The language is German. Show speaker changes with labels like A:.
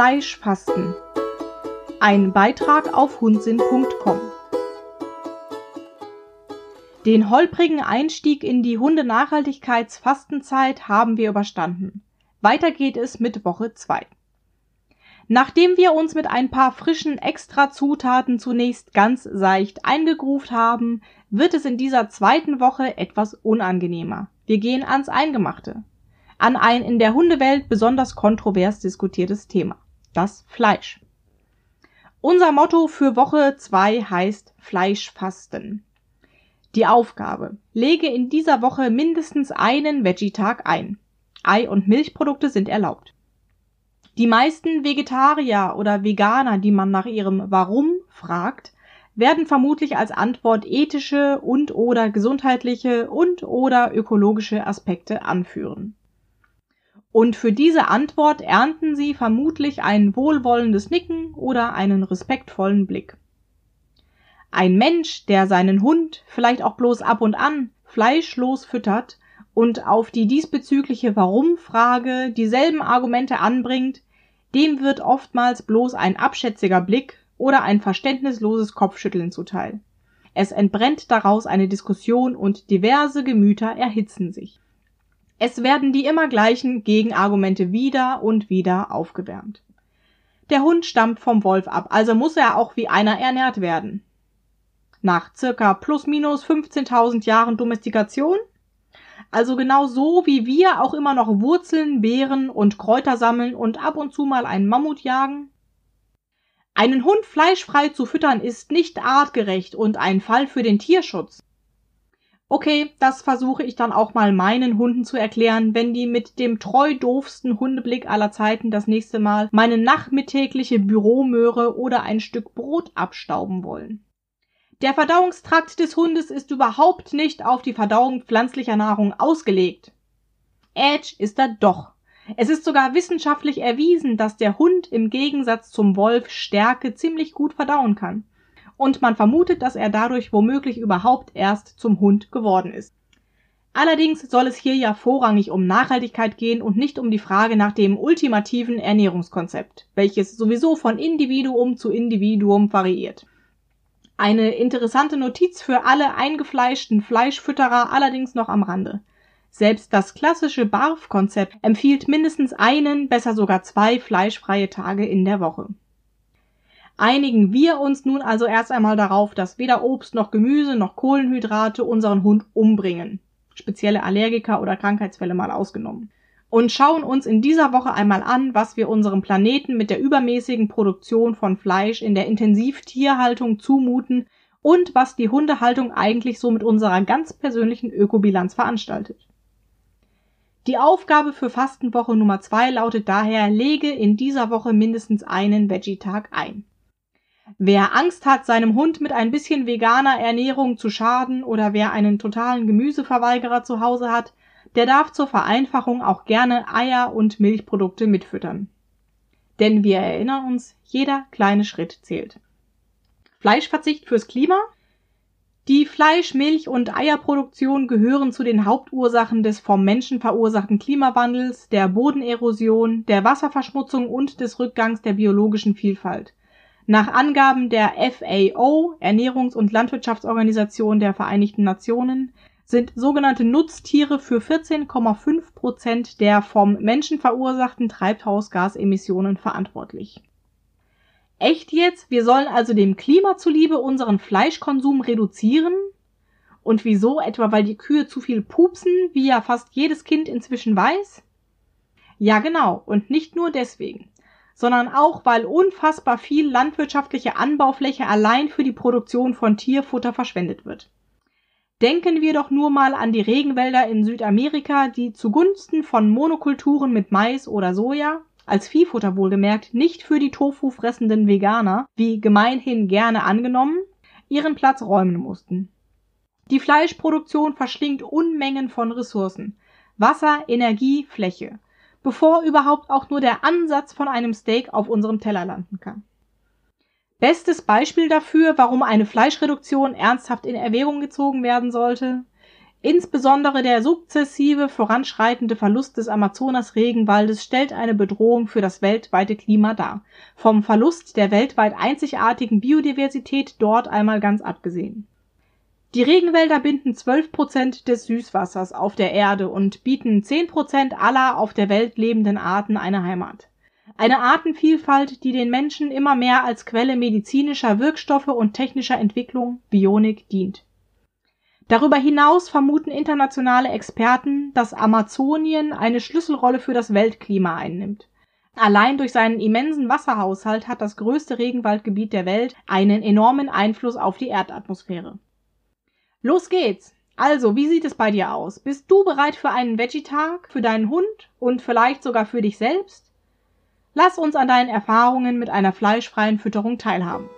A: Fleischfasten. Ein Beitrag auf hundsinn.com. Den holprigen Einstieg in die Hundenachhaltigkeitsfastenzeit haben wir überstanden. Weiter geht es mit Woche 2. Nachdem wir uns mit ein paar frischen Extrazutaten zunächst ganz seicht eingegruft haben, wird es in dieser zweiten Woche etwas unangenehmer. Wir gehen ans Eingemachte. An ein in der Hundewelt besonders kontrovers diskutiertes Thema. Das Fleisch. Unser Motto für Woche 2 heißt Fleischfasten. Die Aufgabe. Lege in dieser Woche mindestens einen Veggie-Tag ein. Ei- und Milchprodukte sind erlaubt. Die meisten Vegetarier oder Veganer, die man nach ihrem Warum fragt, werden vermutlich als Antwort ethische und/oder gesundheitliche und/oder ökologische Aspekte anführen. Und für diese Antwort ernten sie vermutlich ein wohlwollendes Nicken oder einen respektvollen Blick. Ein Mensch, der seinen Hund vielleicht auch bloß ab und an fleischlos füttert und auf die diesbezügliche Warum-Frage dieselben Argumente anbringt, dem wird oftmals bloß ein abschätziger Blick oder ein verständnisloses Kopfschütteln zuteil. Es entbrennt daraus eine Diskussion und diverse Gemüter erhitzen sich. Es werden die immer gleichen Gegenargumente wieder und wieder aufgewärmt. Der Hund stammt vom Wolf ab, also muss er auch wie einer ernährt werden. Nach circa plus minus 15.000 Jahren Domestikation also genau so, wie wir auch immer noch Wurzeln, Beeren und Kräuter sammeln und ab und zu mal einen Mammut jagen? Einen Hund fleischfrei zu füttern ist nicht artgerecht und ein Fall für den Tierschutz. Okay, das versuche ich dann auch mal meinen Hunden zu erklären, wenn die mit dem treu doofsten Hundeblick aller Zeiten das nächste Mal meine nachmittägliche Büromöhre oder ein Stück Brot abstauben wollen. Der Verdauungstrakt des Hundes ist überhaupt nicht auf die Verdauung pflanzlicher Nahrung ausgelegt. Edge ist er doch. Es ist sogar wissenschaftlich erwiesen, dass der Hund im Gegensatz zum Wolf Stärke ziemlich gut verdauen kann. Und man vermutet, dass er dadurch womöglich überhaupt erst zum Hund geworden ist. Allerdings soll es hier ja vorrangig um Nachhaltigkeit gehen und nicht um die Frage nach dem ultimativen Ernährungskonzept, welches sowieso von Individuum zu Individuum variiert. Eine interessante Notiz für alle eingefleischten Fleischfütterer allerdings noch am Rande. Selbst das klassische BARF-Konzept empfiehlt mindestens einen, besser sogar zwei fleischfreie Tage in der Woche. Einigen wir uns nun also erst einmal darauf, dass weder Obst noch Gemüse noch Kohlenhydrate unseren Hund umbringen. Spezielle Allergiker oder Krankheitsfälle mal ausgenommen und schauen uns in dieser Woche einmal an, was wir unserem Planeten mit der übermäßigen Produktion von Fleisch in der Intensivtierhaltung zumuten und was die Hundehaltung eigentlich so mit unserer ganz persönlichen Ökobilanz veranstaltet. Die Aufgabe für Fastenwoche Nummer zwei lautet daher, lege in dieser Woche mindestens einen Veggie-Tag ein. Wer Angst hat, seinem Hund mit ein bisschen veganer Ernährung zu schaden oder wer einen totalen Gemüseverweigerer zu Hause hat, der darf zur Vereinfachung auch gerne Eier und Milchprodukte mitfüttern. Denn wir erinnern uns, jeder kleine Schritt zählt. Fleischverzicht fürs Klima? Die Fleisch-, Milch- und Eierproduktion gehören zu den Hauptursachen des vom Menschen verursachten Klimawandels, der Bodenerosion, der Wasserverschmutzung und des Rückgangs der biologischen Vielfalt. Nach Angaben der FAO, Ernährungs- und Landwirtschaftsorganisation der Vereinigten Nationen, sind sogenannte Nutztiere für 14,5 Prozent der vom Menschen verursachten Treibhausgasemissionen verantwortlich. Echt jetzt? Wir sollen also dem Klima zuliebe unseren Fleischkonsum reduzieren? Und wieso? Etwa weil die Kühe zu viel pupsen, wie ja fast jedes Kind inzwischen weiß? Ja, genau. Und nicht nur deswegen, sondern auch, weil unfassbar viel landwirtschaftliche Anbaufläche allein für die Produktion von Tierfutter verschwendet wird. Denken wir doch nur mal an die Regenwälder in Südamerika, die zugunsten von Monokulturen mit Mais oder Soja, als Viehfutter wohlgemerkt, nicht für die Tofu fressenden Veganer, wie gemeinhin gerne angenommen, ihren Platz räumen mussten. Die Fleischproduktion verschlingt Unmengen von Ressourcen, Wasser, Energie, Fläche, bevor überhaupt auch nur der Ansatz von einem Steak auf unserem Teller landen kann. Bestes Beispiel dafür, warum eine Fleischreduktion ernsthaft in Erwägung gezogen werden sollte. Insbesondere der sukzessive voranschreitende Verlust des Amazonas-Regenwaldes stellt eine Bedrohung für das weltweite Klima dar, vom Verlust der weltweit einzigartigen Biodiversität dort einmal ganz abgesehen. Die Regenwälder binden 12 Prozent des Süßwassers auf der Erde und bieten 10 Prozent aller auf der Welt lebenden Arten eine Heimat. Eine Artenvielfalt, die den Menschen immer mehr als Quelle medizinischer Wirkstoffe und technischer Entwicklung (Bionik) dient Darüber hinaus vermuten internationale Experten, dass Amazonien eine Schlüsselrolle für das Weltklima einnimmt. Allein durch seinen immensen Wasserhaushalt hat das größte Regenwaldgebiet der Welt einen enormen Einfluss auf die Erdatmosphäre. Los geht's! Also, wie sieht es bei dir aus? Bist du bereit für einen Veggie-Tag, für deinen Hund und vielleicht sogar für dich selbst? Lass uns an deinen Erfahrungen mit einer fleischfreien Fütterung teilhaben.